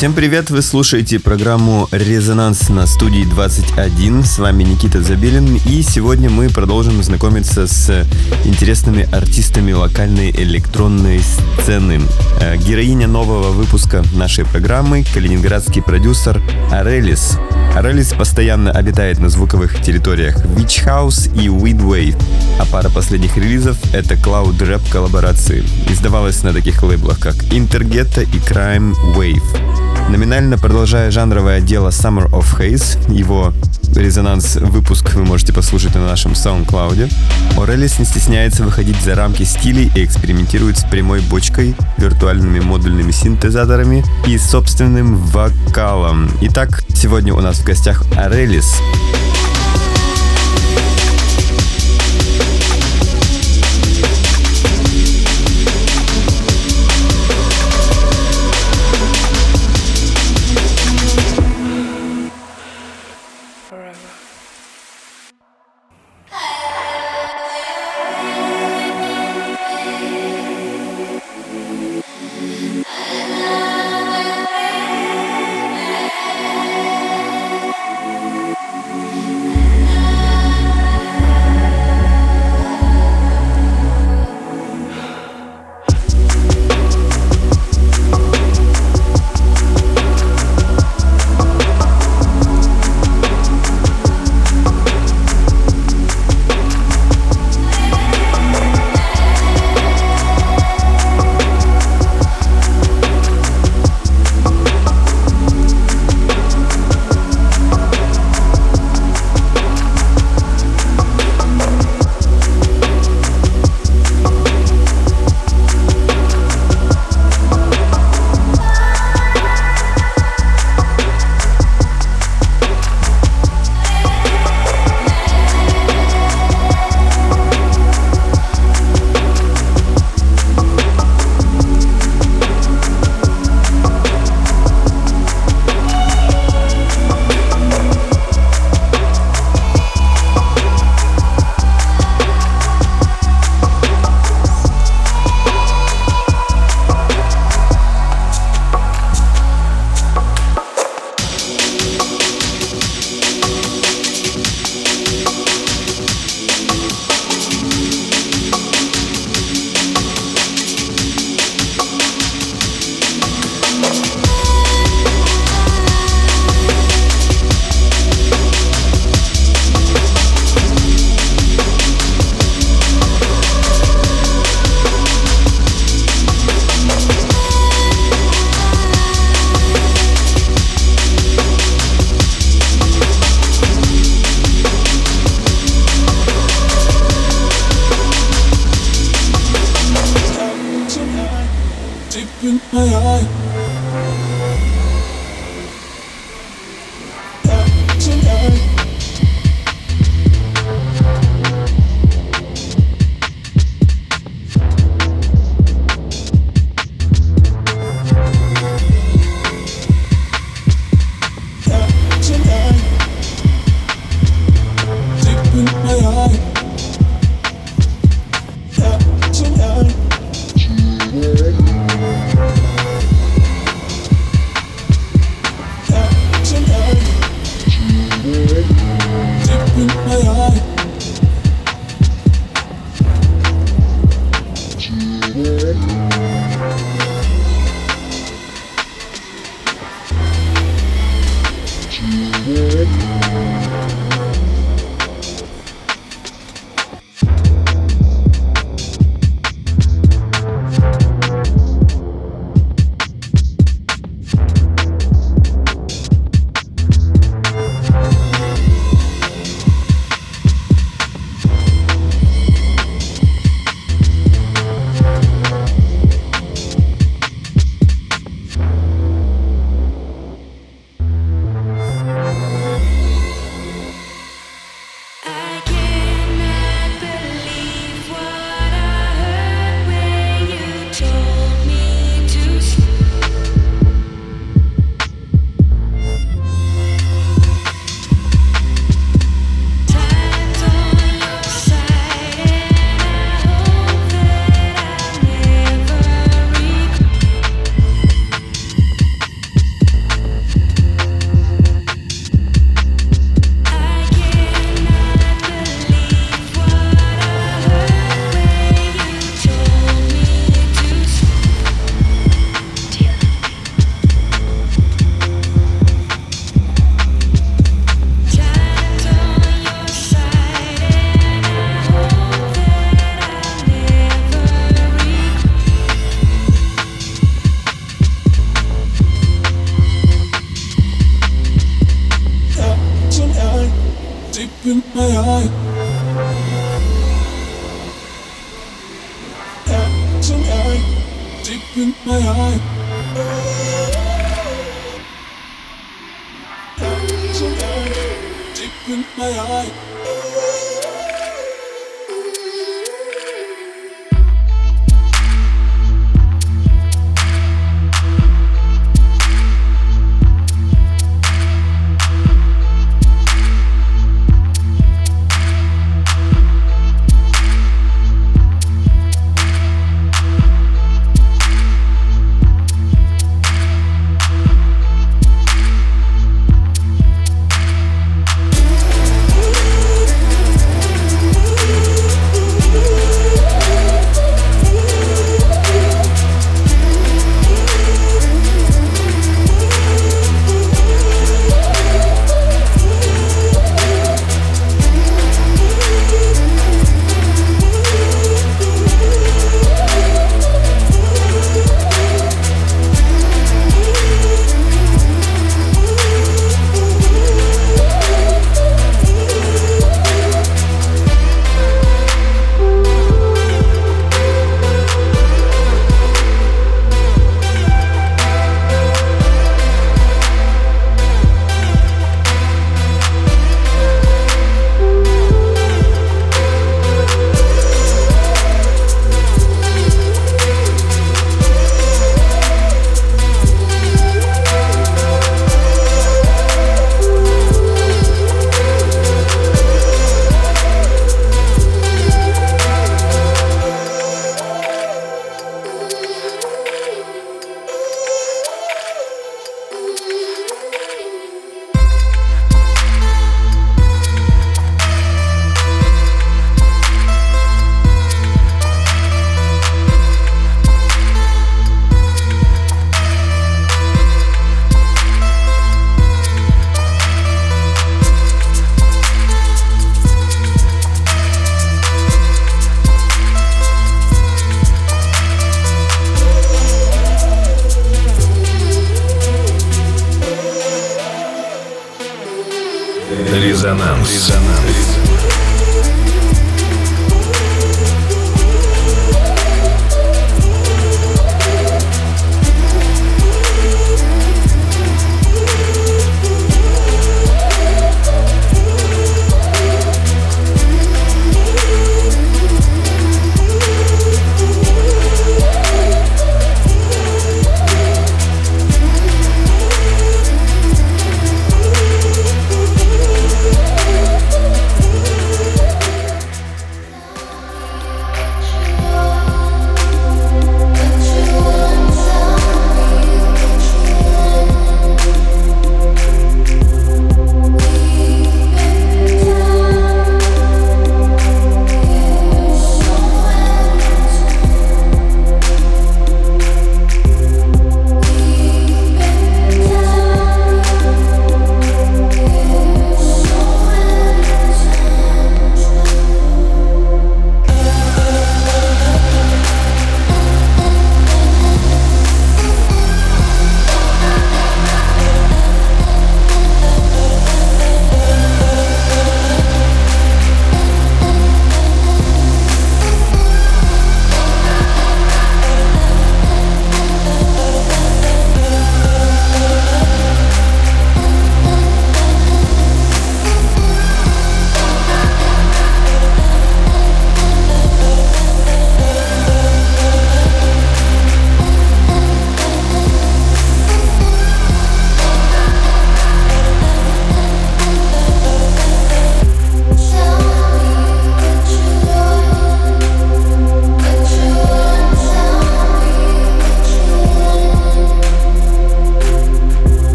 Всем привет, вы слушаете программу «Резонанс» на студии 21. С вами Никита Забелин, и сегодня мы продолжим знакомиться с интересными артистами локальной электронной сцены. Э, героиня нового выпуска нашей программы – калининградский продюсер Арелис. Арелис постоянно обитает на звуковых территориях Witch House и Weedwave, а пара последних релизов — это Cloud Rap коллаборации. Издавалась на таких лейблах, как Interghetto и Crime Wave. Номинально продолжая жанровое дело Summer of Haze, его резонанс-выпуск вы можете послушать на нашем SoundCloud. Орелис не стесняется выходить за рамки стилей и экспериментирует с прямой бочкой, виртуальными модульными синтезаторами и собственным вокалом. Итак, сегодня у нас в гостях Орелис.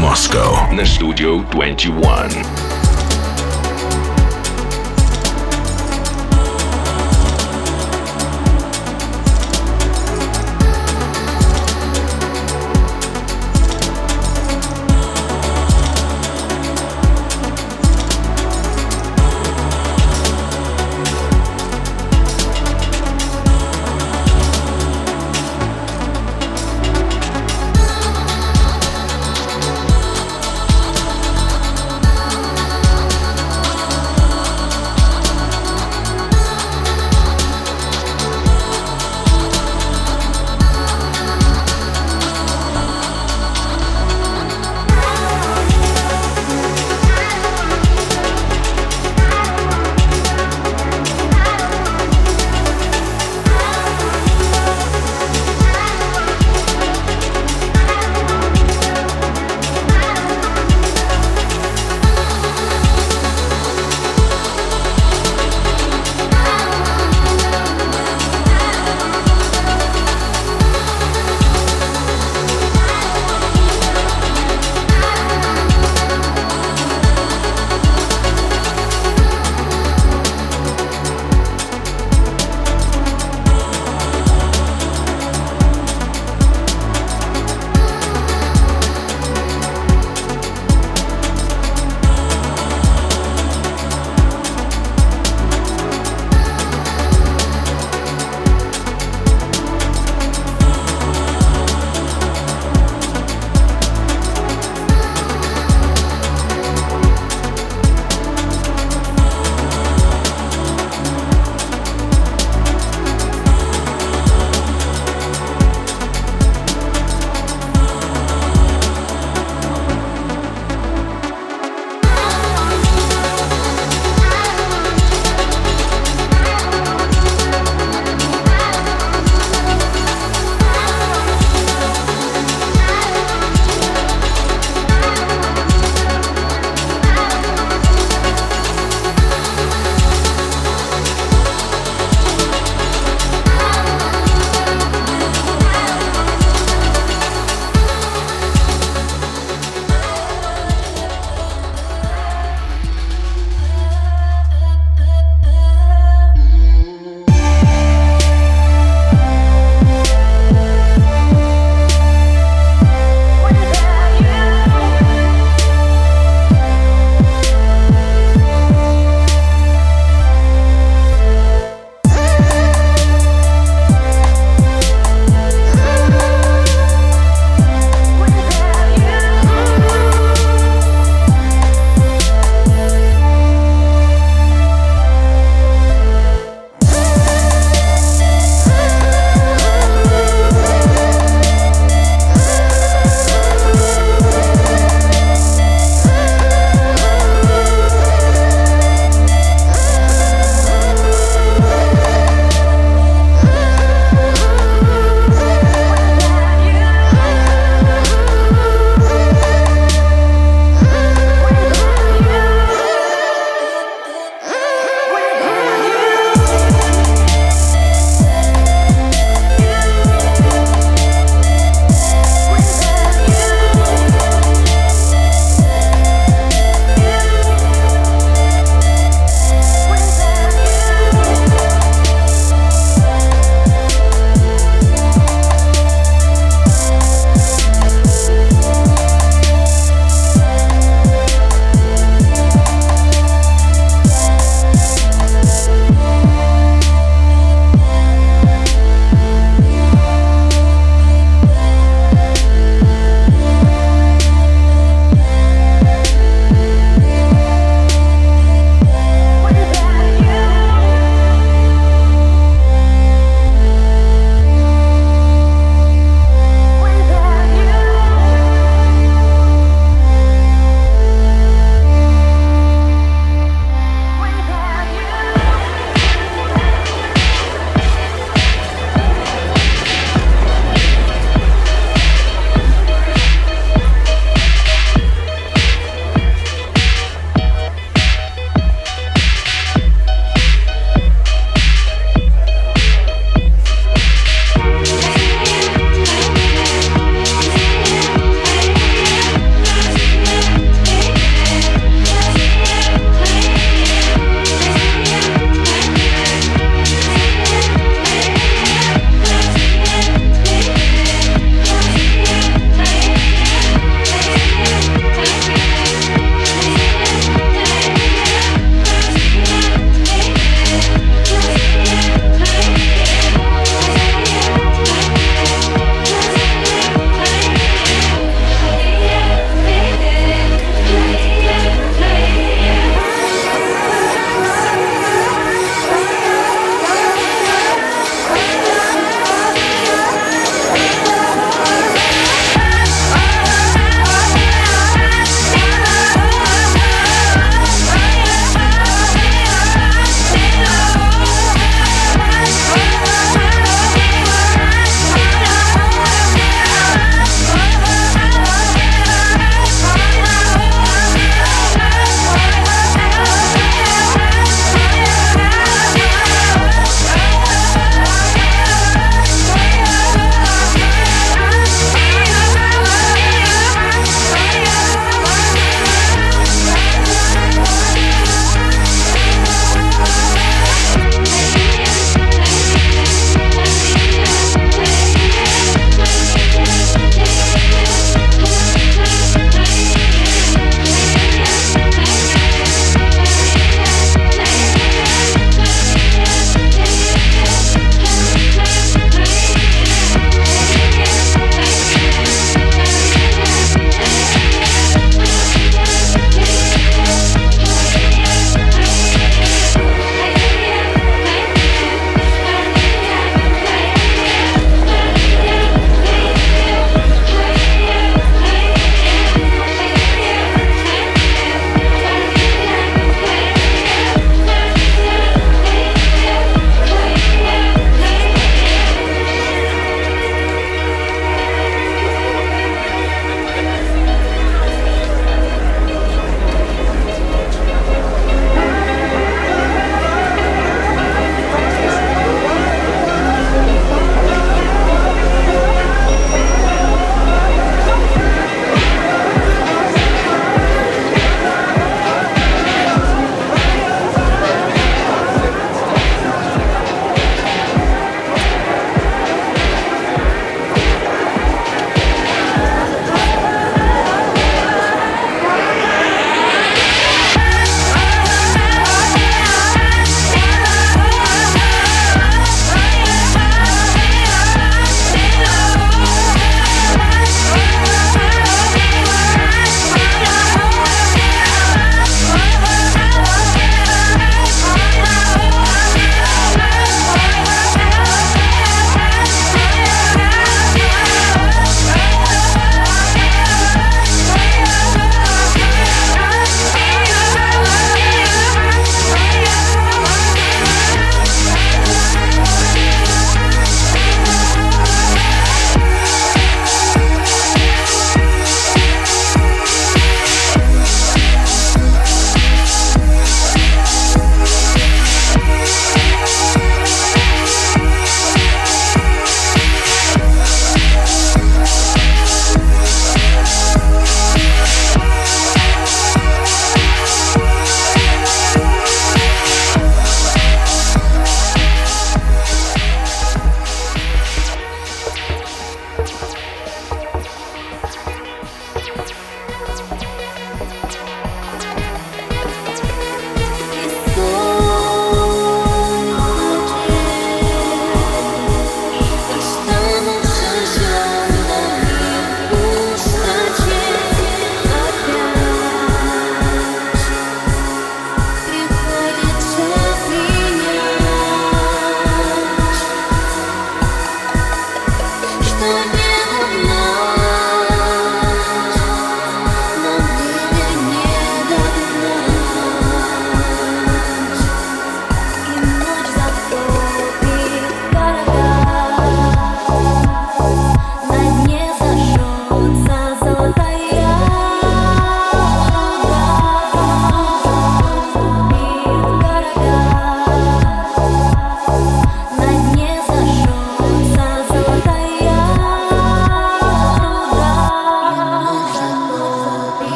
Резонанс Москва на студию 21.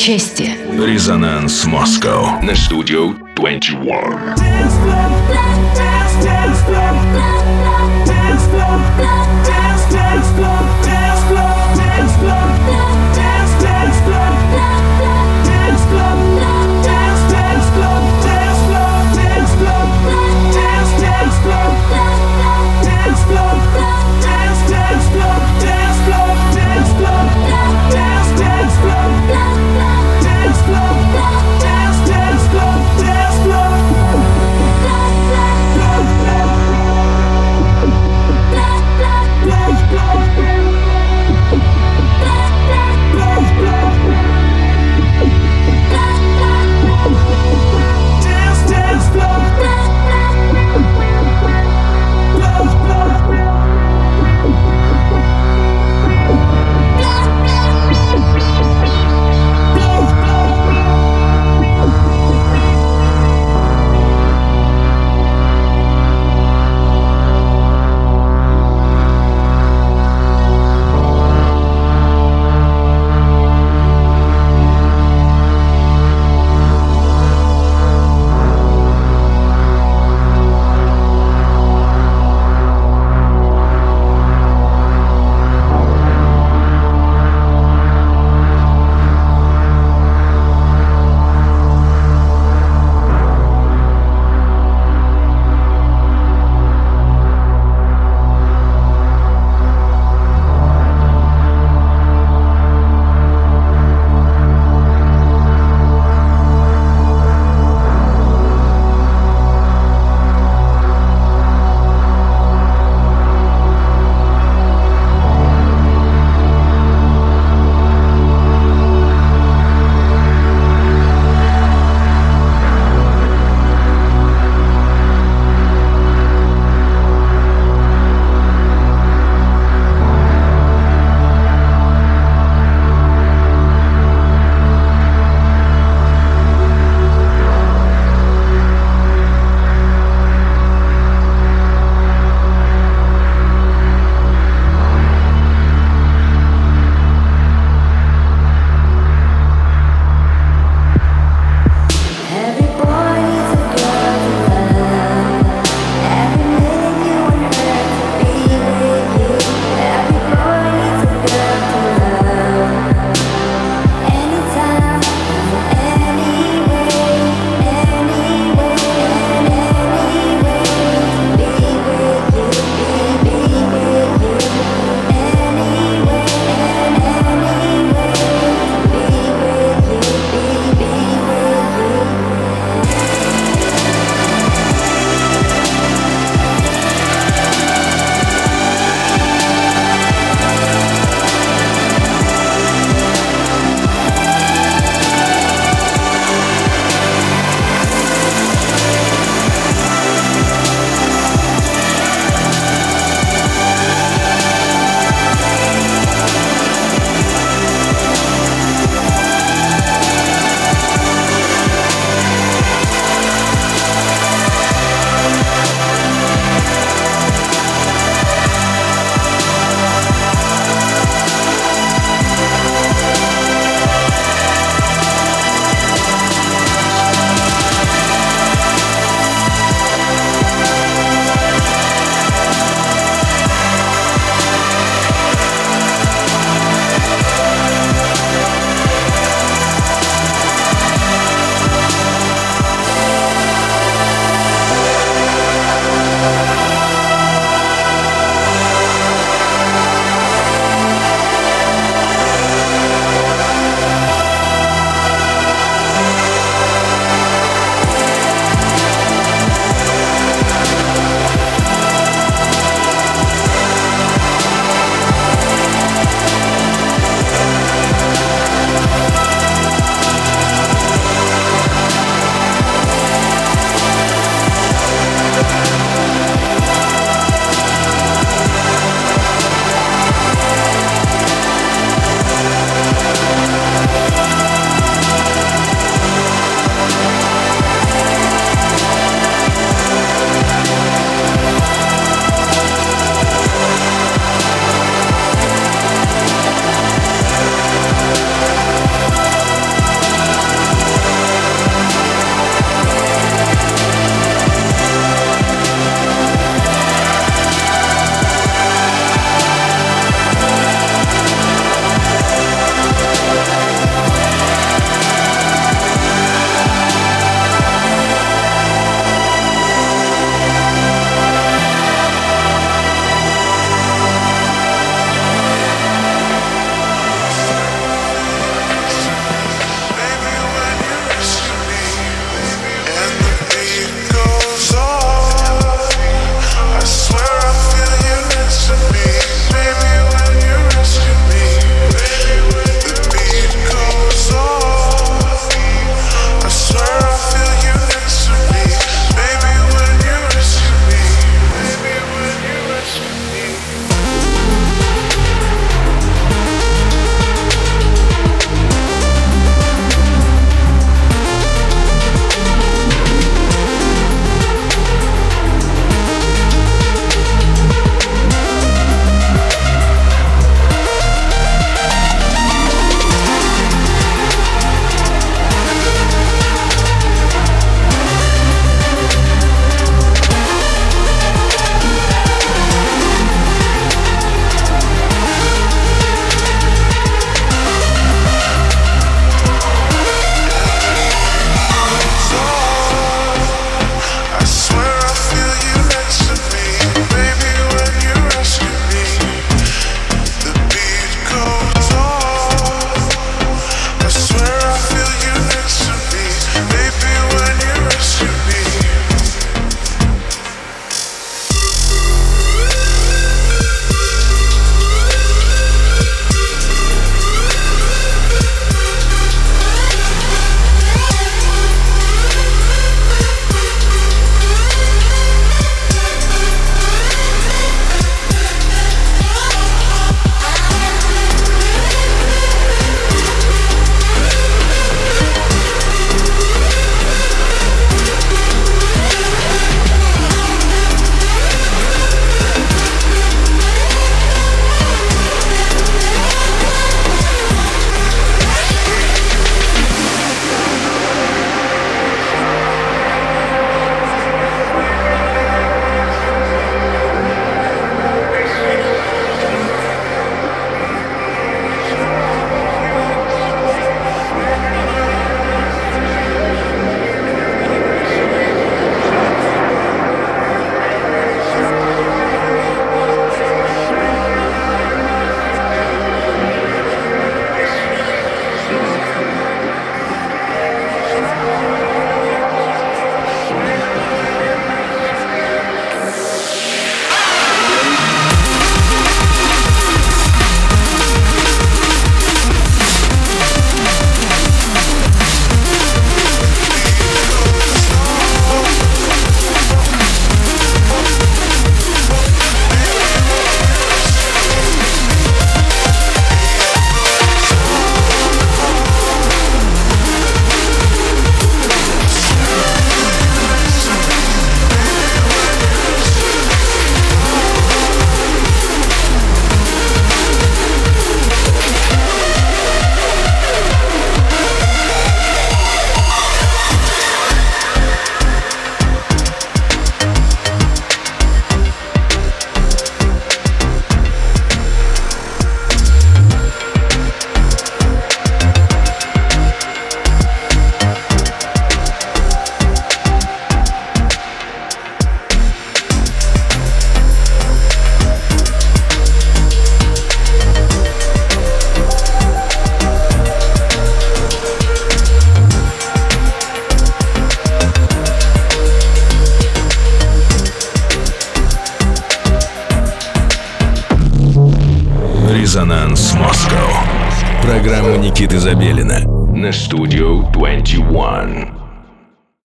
Дело чести. Резонанс Москва на студию 21.